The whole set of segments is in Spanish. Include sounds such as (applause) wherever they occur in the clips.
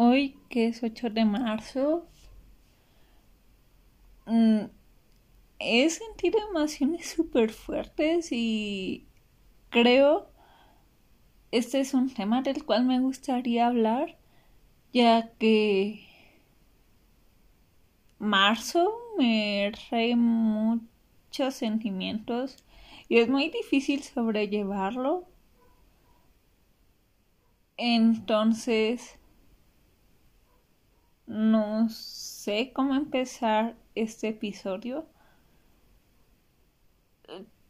hoy que es 8 de marzo, mm, he sentido emociones súper fuertes y creo este es un tema del cual me gustaría hablar, ya que marzo me trae muchos sentimientos y es muy difícil sobrellevarlo. Entonces, no sé cómo empezar este episodio.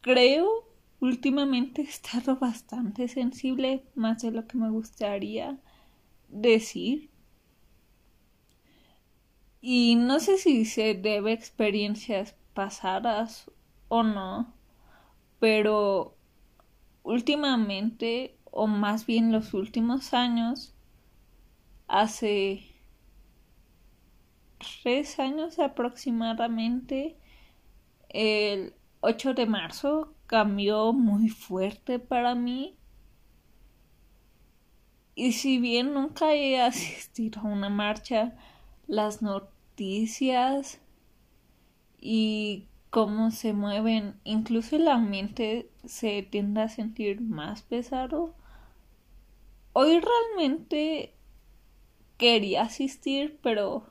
Creo últimamente he estado bastante sensible, más de lo que me gustaría decir. Y no sé si se debe a experiencias pasadas o no, pero últimamente, o más bien los últimos años, hace tres años aproximadamente, el 8 de marzo cambió muy fuerte para mí. Y si bien nunca he asistido a una marcha, las noticias y cómo se mueven, incluso el ambiente se tiende a sentir más pesado. Hoy realmente quería asistir, pero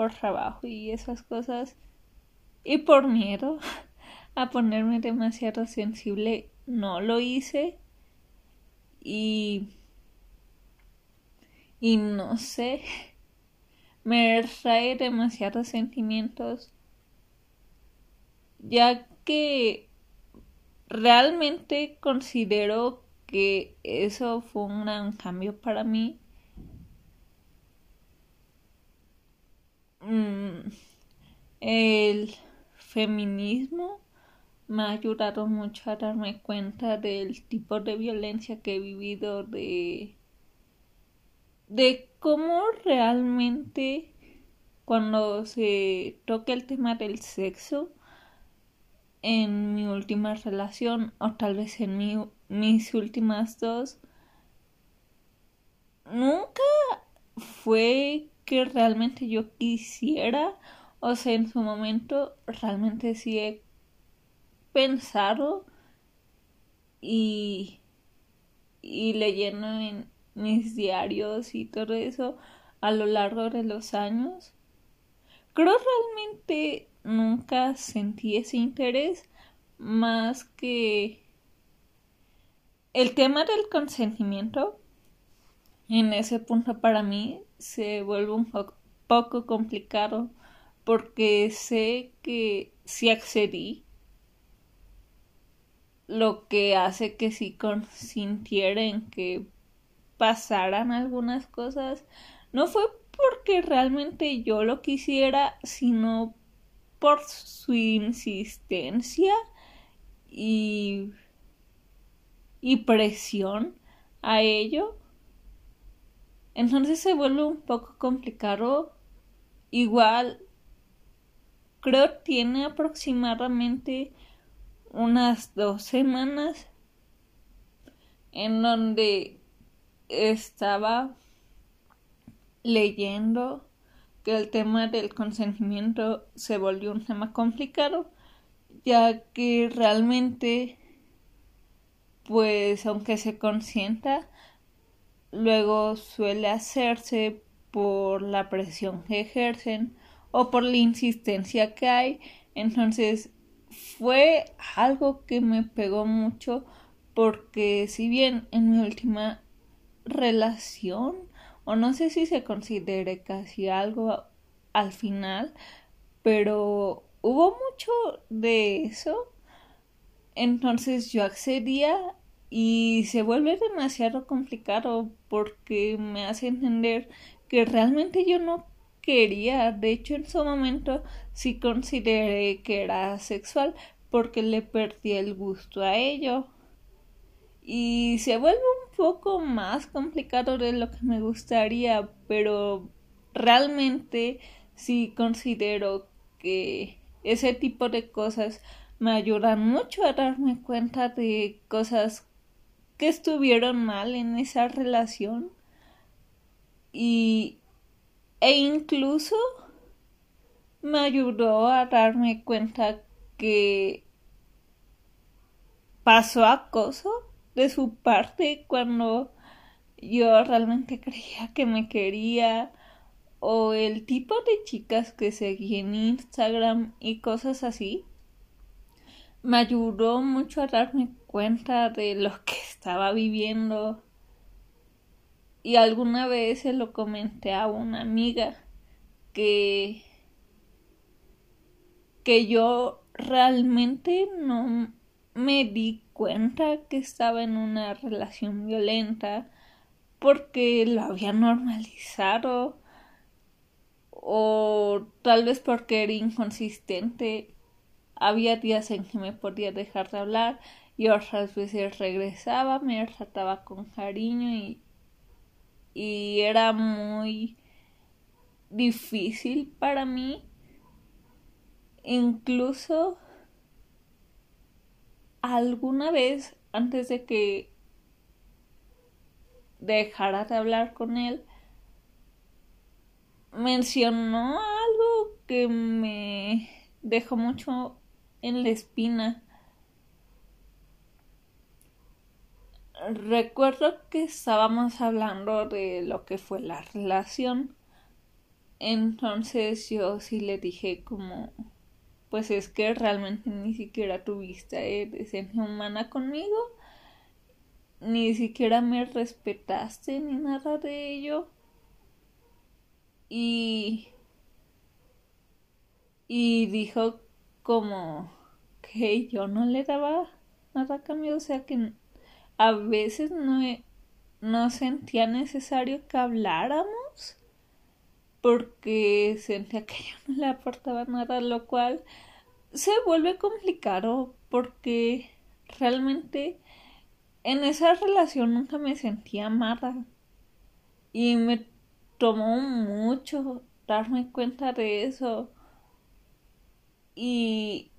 por trabajo y esas cosas y por miedo (laughs) a ponerme demasiado sensible no lo hice. Y y no sé (laughs) me trae demasiados sentimientos ya que realmente considero que eso fue un gran cambio para mí mm, el feminismo me ha ayudado mucho a darme cuenta del tipo de violencia que he vivido de de cómo realmente cuando se toca el tema del sexo en mi última relación o tal vez en mi, mis últimas dos nunca fue que realmente yo quisiera o sea en su momento realmente sí he pensado y y leyendo en mis diarios y todo eso a lo largo de los años. Creo realmente nunca sentí ese interés más que el tema del consentimiento en ese punto para mí se vuelve un poco complicado porque sé que si accedí lo que hace que si consintieran que pasaran algunas cosas no fue porque realmente yo lo quisiera, sino por su insistencia y, y presión a ello. Entonces se vuelve un poco complicado. Igual, creo tiene aproximadamente unas dos semanas en donde estaba leyendo que el tema del consentimiento se volvió un tema complicado, ya que realmente, pues aunque se consienta, luego suele hacerse por la presión que ejercen o por la insistencia que hay. Entonces fue algo que me pegó mucho porque si bien en mi última relación o no sé si se considere casi algo al final pero hubo mucho de eso entonces yo accedía y se vuelve demasiado complicado porque me hace entender que realmente yo no quería de hecho en su momento sí consideré que era sexual porque le perdí el gusto a ello. Y se vuelve un poco más complicado de lo que me gustaría, pero realmente sí considero que ese tipo de cosas me ayudan mucho a darme cuenta de cosas que estuvieron mal en esa relación y E incluso me ayudó a darme cuenta que pasó acoso de su parte cuando yo realmente creía que me quería o el tipo de chicas que seguí en Instagram y cosas así. Me ayudó mucho a darme cuenta de lo que estaba viviendo y alguna vez se lo comenté a una amiga que que yo realmente no me di cuenta que estaba en una relación violenta porque lo había normalizado o tal vez porque era inconsistente. Había días en que me podía dejar de hablar y otras veces regresaba, me trataba con cariño y, y era muy difícil para mí. Incluso alguna vez antes de que dejara de hablar con él, mencionó algo que me dejó mucho en la espina. Recuerdo que estábamos hablando de lo que fue la relación. Entonces yo sí le dije como pues es que realmente ni siquiera tuviste decencia humana conmigo, ni siquiera me respetaste ni nada de ello. Y, y dijo como que yo no le daba nada a cambio, o sea que a veces no, no sentía necesario que habláramos porque sentía que yo no le aportaba nada, lo cual se vuelve complicado porque realmente en esa relación nunca me sentía amada y me tomó mucho darme cuenta de eso. Y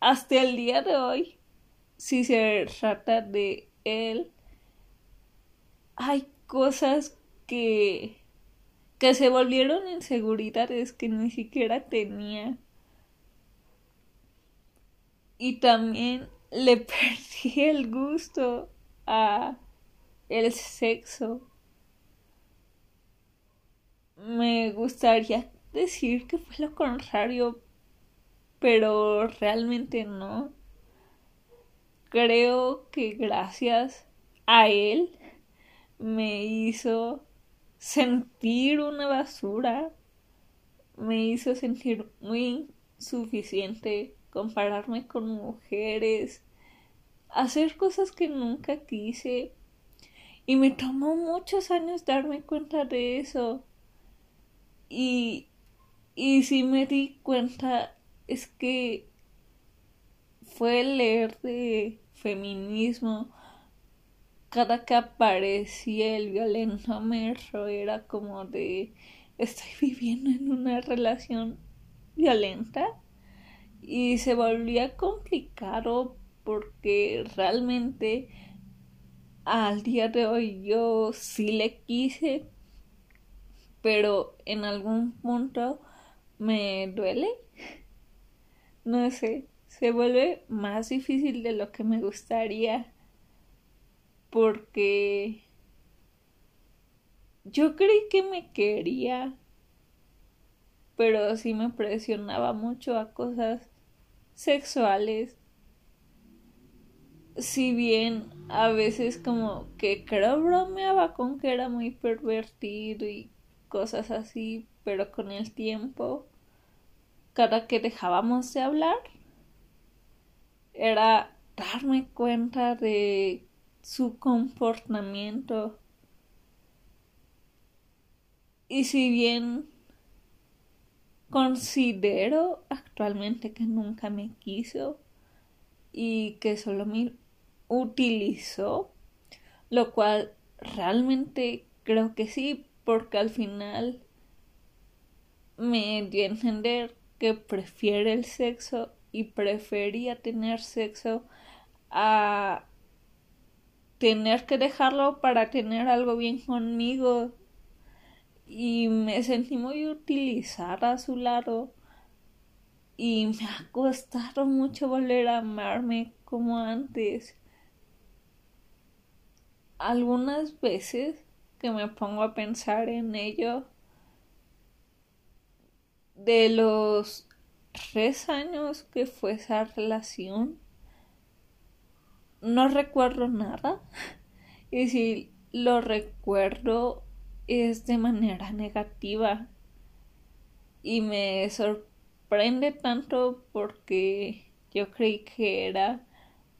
hasta el día de hoy si se trata de él hay cosas que que se volvieron inseguridades que ni siquiera tenía. Y también le (laughs) perdí el gusto a el sexo. Me gustaría decir que fue lo contrario, pero realmente no. Creo que gracias a él me hizo sentir una basura me hizo sentir muy insuficiente compararme con mujeres, hacer cosas que nunca quise. Y me tomó muchos años darme cuenta de eso. Y, y si me di cuenta es que fue leer de feminismo, cada que aparecía el violento merro era como de estoy viviendo en una relación violenta y se volvía complicado porque realmente al día de hoy yo sí le quise pero en algún punto me duele. (laughs) No sé se vuelve más difícil de lo que me gustaría porque yo creí que me quería, pero sí me presionaba mucho a cosas sexuales. Si bien a veces como que creo bromeaba con que era muy pervertido y cosas así, pero con el tiempo, cada que dejábamos de hablar, era darme cuenta de su comportamiento. Y si bien considero actualmente que nunca me quiso y que solo me utilizó, lo cual realmente creo que sí, porque al final me dio a entender que prefiere el sexo y prefería tener sexo a tener que dejarlo para tener algo bien conmigo y me sentí muy utilizada a su lado y me ha costado mucho volver a amarme como antes. Algunas veces que me pongo a pensar en ello, de los tres años que fue esa relación, no recuerdo nada. (laughs) Y si lo recuerdo es de manera negativa. Y me sorprende tanto porque yo creí que era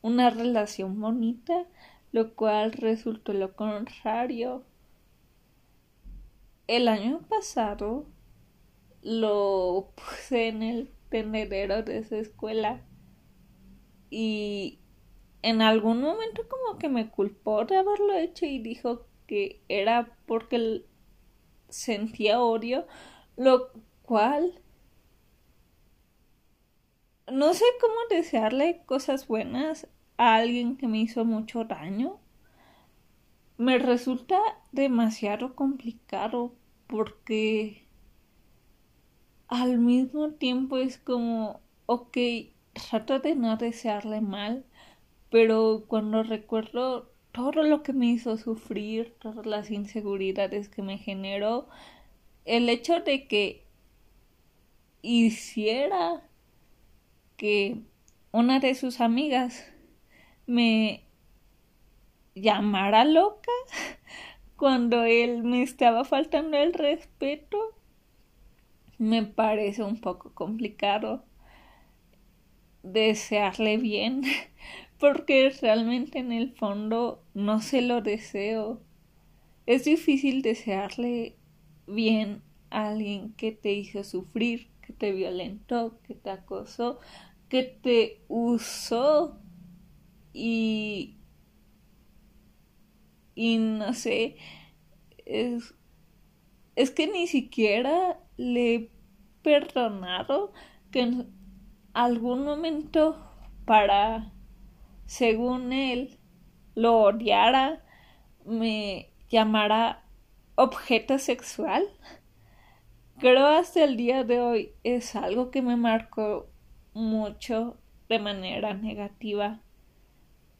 una relación bonita, lo cual resultó lo contrario. El año pasado lo puse en el tendedero de esa escuela y en algún momento como que me culpó de haberlo hecho y dijo que era porque sentía odio, lo cual no sé cómo desearle cosas buenas a alguien que me hizo mucho daño. Me resulta demasiado complicado porque al mismo tiempo es como, ok, trato de no desearle mal, pero cuando recuerdo todo lo que me hizo sufrir, todas las inseguridades que me generó, el hecho de que hiciera que una de sus amigas me llamara loca (laughs) cuando él me estaba faltando el respeto me parece un poco complicado desearle bien (laughs) porque realmente en el fondo no se lo deseo. Es difícil desearle bien a alguien que te hizo sufrir, que te violentó, que te acosó, que te usó y y no sé es, es que ni siquiera le he perdonado que en algún momento para, según él, lo odiara, me llamara objeto sexual. Creo hasta el día de hoy es algo que me marcó mucho de manera negativa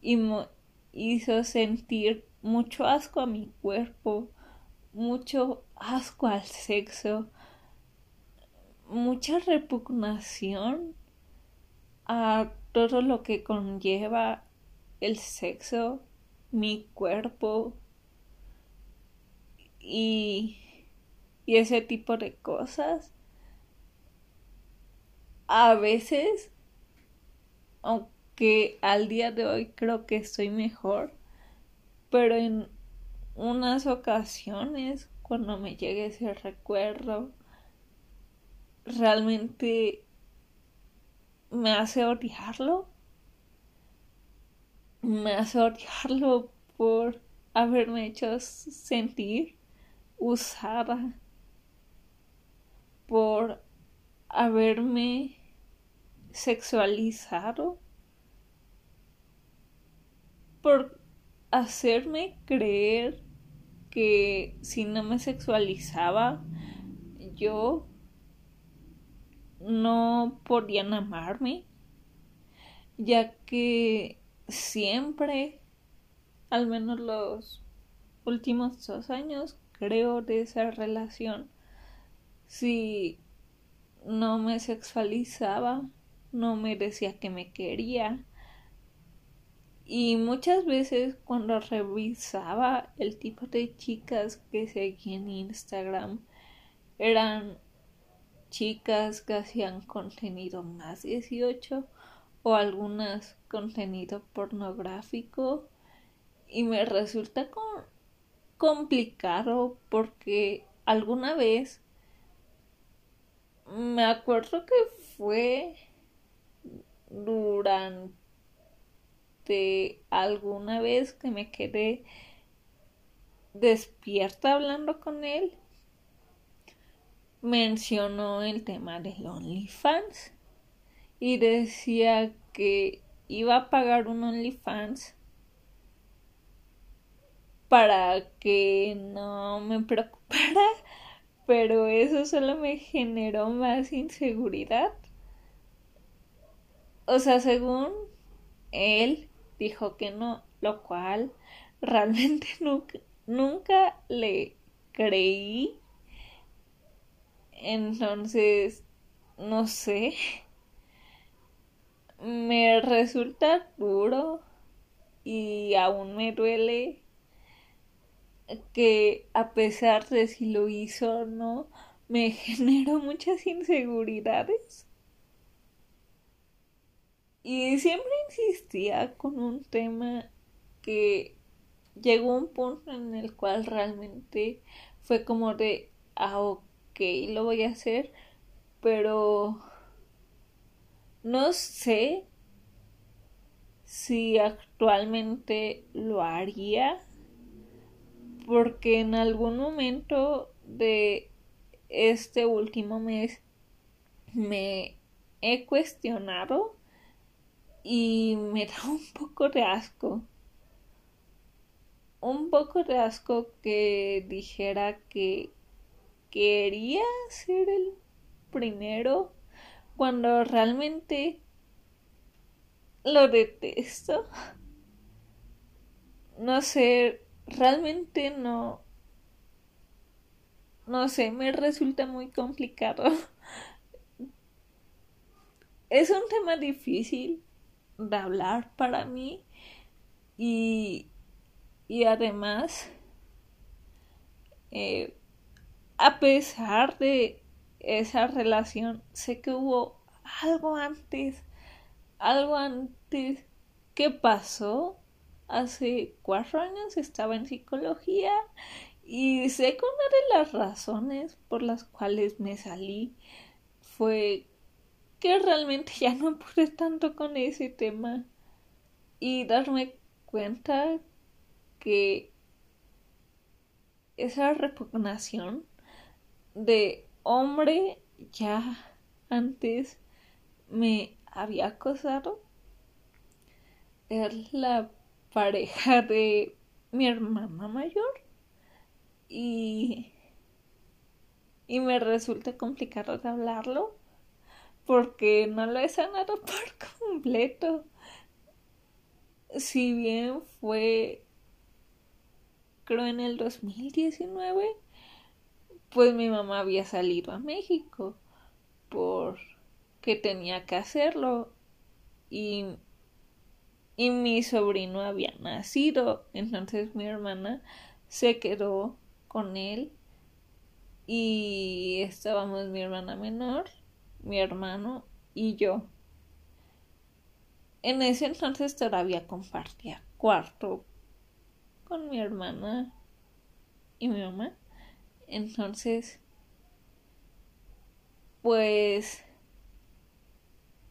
y me hizo sentir mucho asco a mi cuerpo, mucho asco al sexo, mucha repugnación a todo lo que conlleva el sexo, mi cuerpo y, y ese tipo de cosas. A veces, aunque al día de hoy creo que estoy mejor, pero en unas ocasiones cuando me llegue ese recuerdo realmente me hace odiarlo. Me hace odiarlo por haberme hecho sentir usada por haberme sexualizado por hacerme creer que si no me sexualizaba yo no podían amarme ya que siempre al menos los últimos dos años creo de esa relación si no me sexualizaba no me decía que me quería. Y muchas veces cuando revisaba el tipo de chicas que seguía en Instagram eran chicas que hacían contenido más 18 o algunas contenido pornográfico. Y me resulta complicado porque alguna vez me acuerdo que fue durante alguna vez que me quedé despierta hablando con él, mencionó el tema del OnlyFans y decía que iba a pagar un OnlyFans para que no me (laughs) preocupara pero eso solo me generó más inseguridad. O sea, según él dijo que no, lo cual realmente (laughs) nunca, nunca le creí. Entonces, no sé, me resulta duro y aún me duele que a pesar de si lo hizo o no, me (laughs) generó muchas inseguridades. Y siempre insistía con un tema que llegó un punto en el cual realmente fue como de, ah, lo voy a hacer, pero no sé si actualmente lo haría porque en algún momento de este último mes me he cuestionado y me (laughs) da un poco de asco. Un poco de asco que dijera que quería ser el primero cuando realmente lo detesto. No sé, realmente no. No sé, me resulta muy complicado. (laughs) Es un tema difícil de hablar para mí y, y además, eh, a pesar de esa relación, sé que hubo algo antes, algo antes que pasó. Hace cuatro años estaba en psicología y sé que una de las razones por las cuales me salí fue que realmente ya no pude tanto con ese tema y darme cuenta que esa repugnación de hombre ya antes me había acosado es la pareja de mi hermana mayor y y me resulta complicado de hablarlo porque no lo he sanado (laughs) por completo. Si bien fue creo en el 2019 pues mi mamá había salido a México porque tenía que hacerlo y y mi sobrino había nacido. Entonces mi hermana se quedó con él y estábamos mi hermana menor, mi hermano y yo. En ese entonces todavía compartía cuarto con mi hermana y mi mamá. Entonces, pues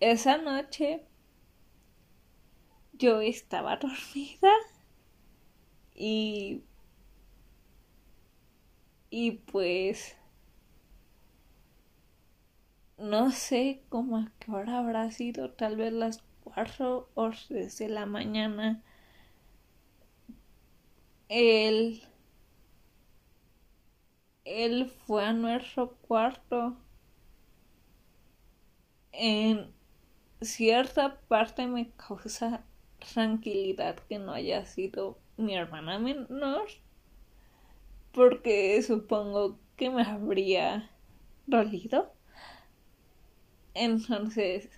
esa noche yo estaba dormida y y pues no sé cómo a qué hora habrá sido, tal vez las cuatro horas de la mañana. Él, él fue a nuestro cuarto. En cierta parte me causa tranquilidad que no haya sido mi hermana menor, porque supongo que me habría dolido. Entonces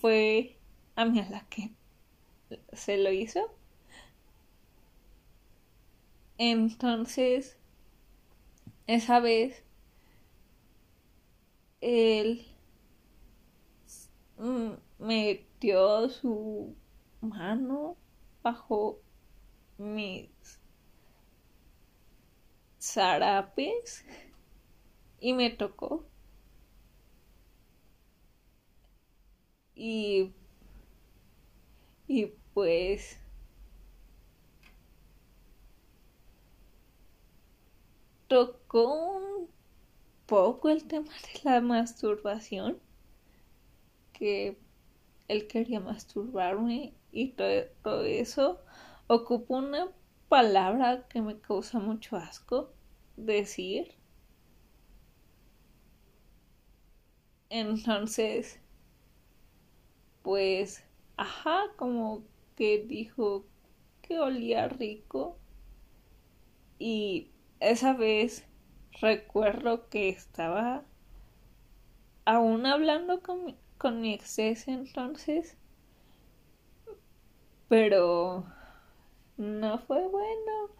fue a mí a la que se lo hizo. Entonces, esa vez, él metió su mano bajo mis zarapes y me tocó. Y, y pues tocó un poco el tema de la masturbación que él quería masturbarme y todo, eso, ocupo una palabra que me causa mucho asco decir, Entonces, pues, ajá, como que dijo que olía rico. Y esa vez recuerdo que estaba aún hablando con mi, con mi entonces, pero no fue bueno.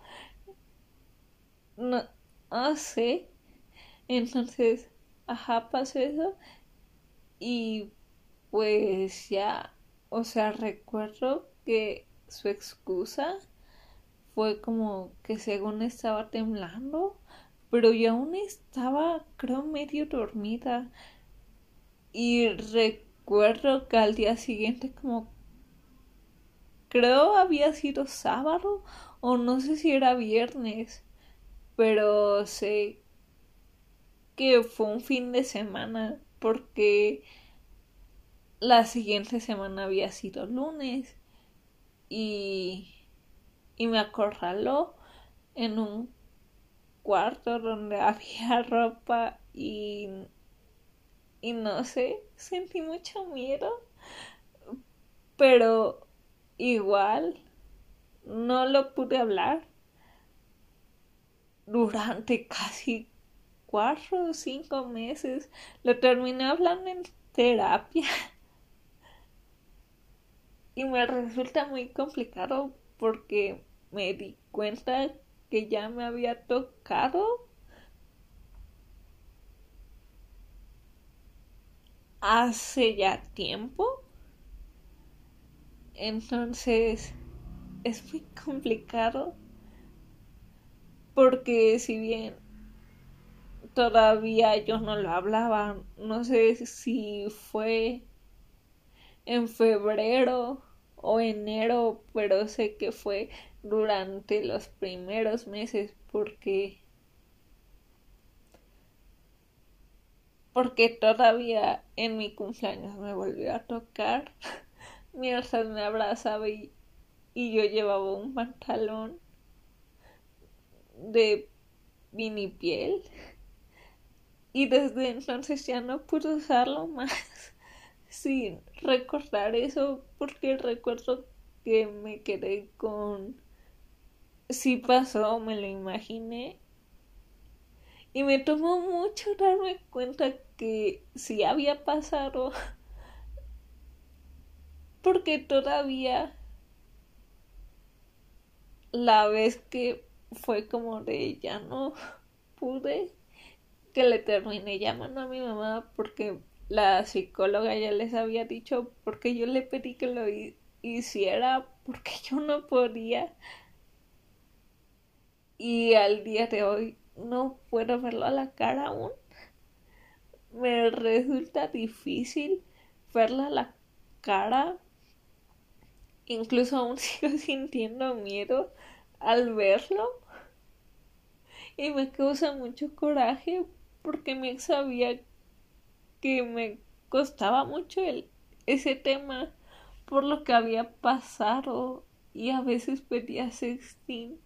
No, no sé. Entonces, ajá, pasó eso. Y pues ya, o sea, recuerdo que su excusa fue como que según estaba temblando, pero yo aún estaba, creo, medio dormida. Y recuerdo que al día siguiente como creo había sido sábado o no sé si era viernes, pero sé que fue un fin de semana porque la siguiente semana había sido lunes y, y me acorraló en un cuarto donde (laughs) había ropa y, y no sé, sentí mucho miedo, pero igual no lo pude hablar durante casi cuatro o cinco meses. Lo terminé hablando en terapia. (laughs) Y me resulta muy complicado porque me di cuenta que ya me había tocado hace ya tiempo. Entonces es muy complicado porque si bien todavía yo no lo hablaba, no sé si fue en febrero o enero, pero sé que fue durante los primeros meses porque porque todavía en mi cumpleaños me volvió a tocar. (laughs) Mientras me abrazaba y, yo llevaba un pantalón de mini piel. (laughs) Y desde entonces ya no pude usarlo más (laughs) sin recordar eso porque recuerdo que me quedé con si pasó, me lo imaginé. Y me tomó mucho darme cuenta que si había pasado (laughs) porque todavía la vez que fue como de ya no pude que le terminé llamando a mi mamá porque la psicóloga ya les había dicho porque yo le pedí que lo hiciera porque yo no podía y al día de hoy no puedo verlo a la cara aún. Me resulta difícil verla a la cara. Incluso aún (laughs) sigo sintiendo miedo al verlo. Y me causa mucho coraje porque me sabía que me costaba mucho el, ese tema por lo que había pasado. Y a veces pedía sexting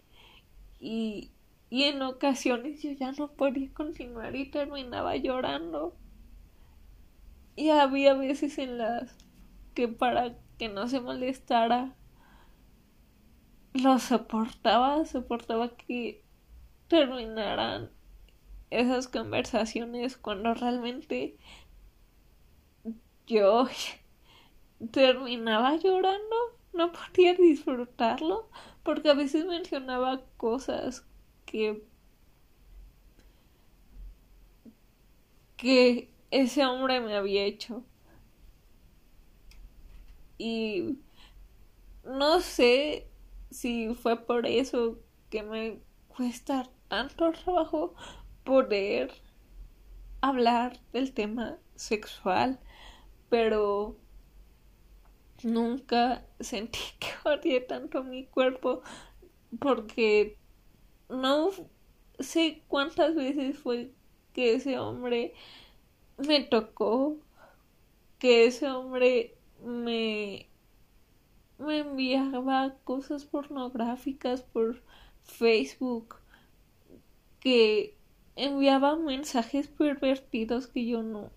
y, y en ocasiones yo ya no podía continuar y terminaba llorando. Y había veces en las que para que no se molestara lo soportaba, soportaba que terminaran esas conversaciones cuando realmente yo (laughs) terminaba llorando, no podía disfrutarlo porque a veces mencionaba cosas que que ese hombre me había hecho. Y no sé si fue por eso que me cuesta tanto trabajo poder hablar del tema sexual, pero nunca sentí (laughs) que odié tanto mi cuerpo porque no sé cuántas veces fue que ese hombre me tocó, que ese hombre me me enviaba cosas pornográficas por Facebook que enviaba mensajes pervertidos que yo no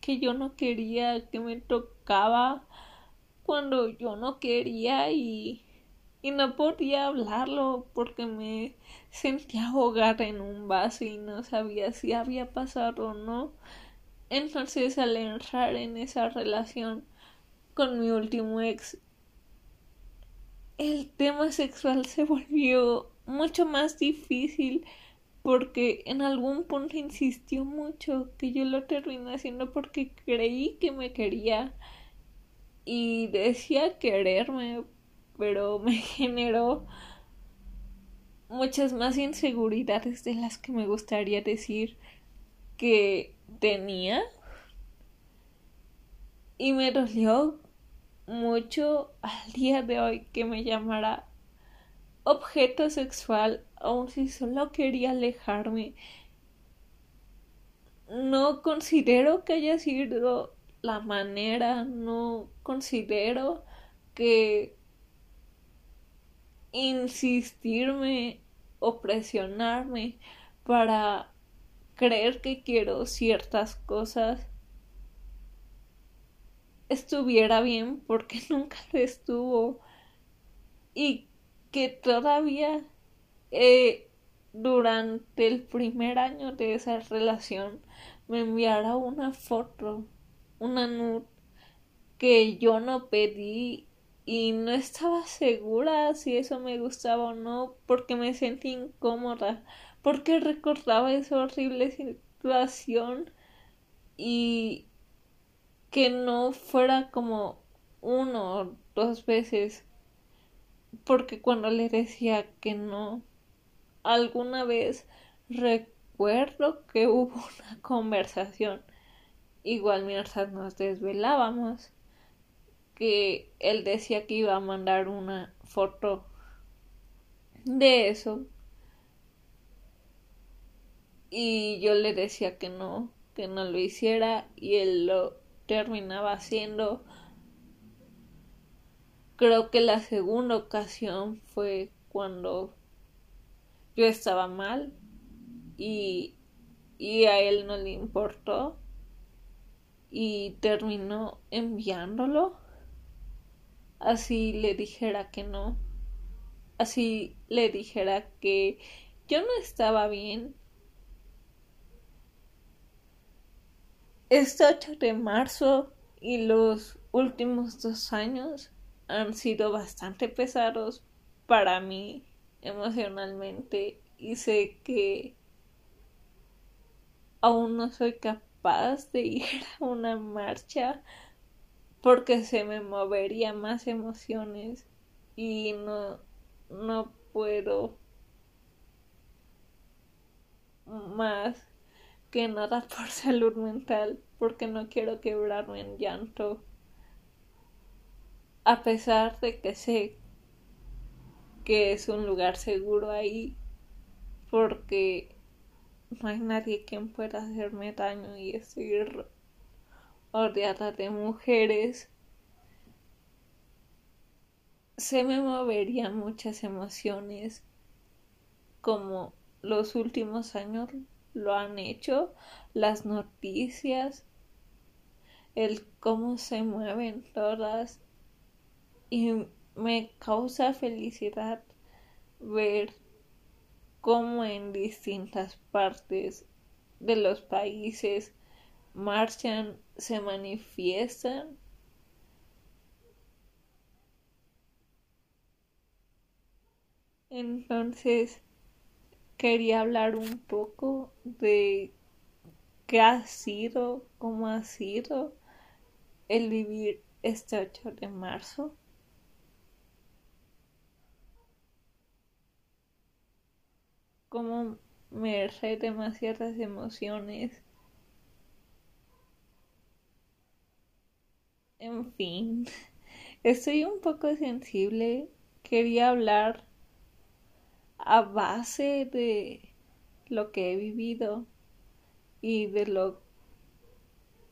que yo no quería, que me tocaba cuando yo no quería y, y no podía hablarlo porque me sentía ahogada en un vaso y no sabía si había pasado o no. Entonces al entrar en esa relación con mi último ex, el tema sexual se volvió mucho más difícil porque en algún punto insistió mucho que yo lo terminé haciendo porque creí que me quería y decía quererme, pero me (laughs) generó muchas más inseguridades de las que me gustaría decir que tenía y me dolió mucho al día de hoy que me llamara objeto sexual, aun si solo quería alejarme. No considero que haya sido la manera, no considero que insistirme o presionarme para creer que quiero ciertas cosas estuviera bien porque (laughs) nunca lo estuvo y que todavía eh, durante el primer año de esa relación me enviara una foto, una nude que yo no pedí y no estaba segura si eso me gustaba o no porque me sentí incómoda porque recordaba esa horrible situación y que no fuera como uno o dos veces porque cuando le decía que no alguna vez recuerdo que hubo (laughs) una conversación igual mientras nos desvelábamos que él decía que iba a mandar una foto de eso y yo le decía que no, que no lo hiciera y él lo terminaba haciendo. Creo que la segunda ocasión fue cuando yo estaba mal y, y a él no le importó y terminó enviándolo. Así le dijera que no. Así le dijera que yo no estaba bien Este 8 de marzo y los últimos dos años han sido bastante pesados para mí emocionalmente y sé que aún no soy capaz de ir a una marcha porque se me movería más emociones y no no puedo más que nada (laughs) por salud mental, porque no quiero quebrarme en llanto. A pesar de que sé que es un lugar seguro ahí, porque no hay nadie quien pueda hacerme daño y estoy rodeada de mujeres. Se me moverían muchas emociones como los últimos años lo han hecho, las noticias, el cómo se mueven todas y me causa felicidad ver cómo en distintas partes de los países marchan, se manifiestan. Entonces, quería hablar un poco de qué ha sido, cómo ha sido el vivir este 8 de marzo. Cómo me de demasiadas emociones. En fin, (laughs) estoy un poco sensible. Quería hablar a base de lo que he vivido y de lo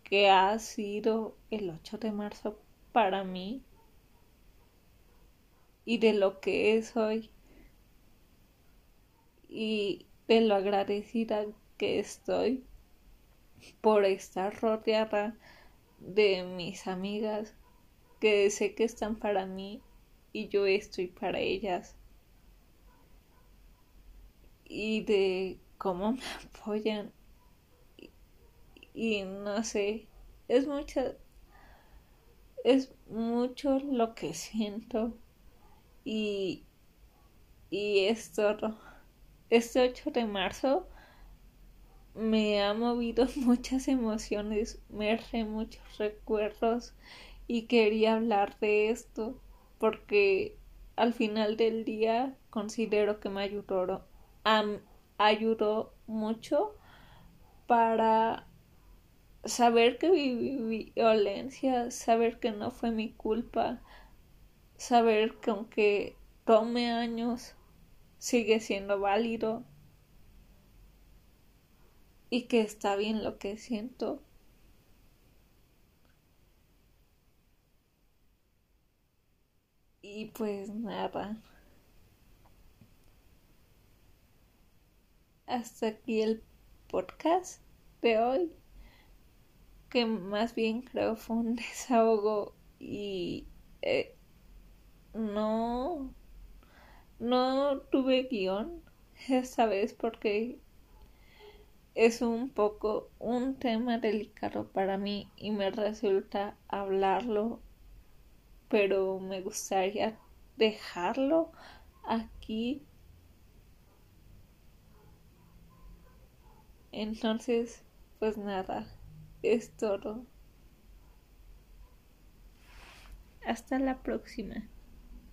que ha sido el 8 de marzo para mí y de lo que es hoy y de lo agradecida que estoy por estar rodeada de mis amigas que sé que están para mí y yo estoy para ellas. Y de cómo me apoyan. Y, no sé es mucha es mucho lo que siento. Y y esto este 8 de marzo me ha movido (laughs) muchas emociones, me hace muchos recuerdos y quería hablar de esto porque al final del día considero que me ayudó, ayudó mucho para saber que viví violencia, saber que no fue mi culpa, saber que aunque tome años sigue siendo válido y que está bien lo que siento. Y pues nada. Hasta aquí el podcast de hoy. Que más bien creo fue un (laughs) desahogo y eh, no, no tuve guion (laughs) esta vez porque es un poco un tema delicado para mí y me resulta hablarlo, pero me gustaría dejarlo aquí. Entonces, pues nada, es todo. Hasta la próxima.